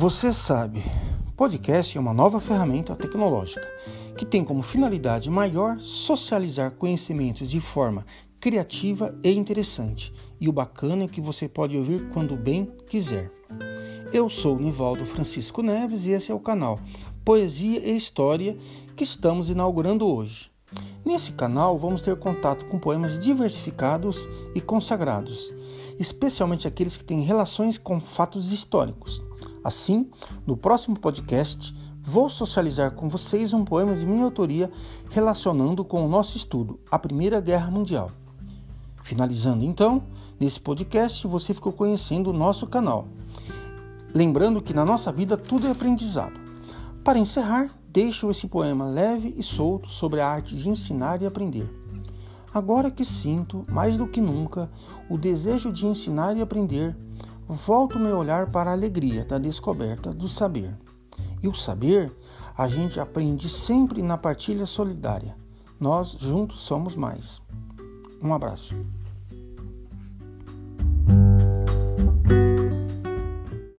Você sabe, podcast é uma nova ferramenta tecnológica que tem como finalidade maior socializar conhecimentos de forma criativa e interessante. E o bacana é que você pode ouvir quando bem quiser. Eu sou Nivaldo Francisco Neves e esse é o canal Poesia e História que estamos inaugurando hoje. Nesse canal vamos ter contato com poemas diversificados e consagrados, especialmente aqueles que têm relações com fatos históricos. Assim, no próximo podcast, vou socializar com vocês um poema de minha autoria relacionando com o nosso estudo, a Primeira Guerra Mundial. Finalizando então, nesse podcast você ficou conhecendo o nosso canal. Lembrando que na nossa vida tudo é aprendizado. Para encerrar, deixo esse poema leve e solto sobre a arte de ensinar e aprender. Agora que sinto, mais do que nunca, o desejo de ensinar e aprender, volto meu olhar para a alegria da descoberta do saber. E o saber a gente aprende sempre na partilha solidária. Nós juntos somos mais. Um abraço.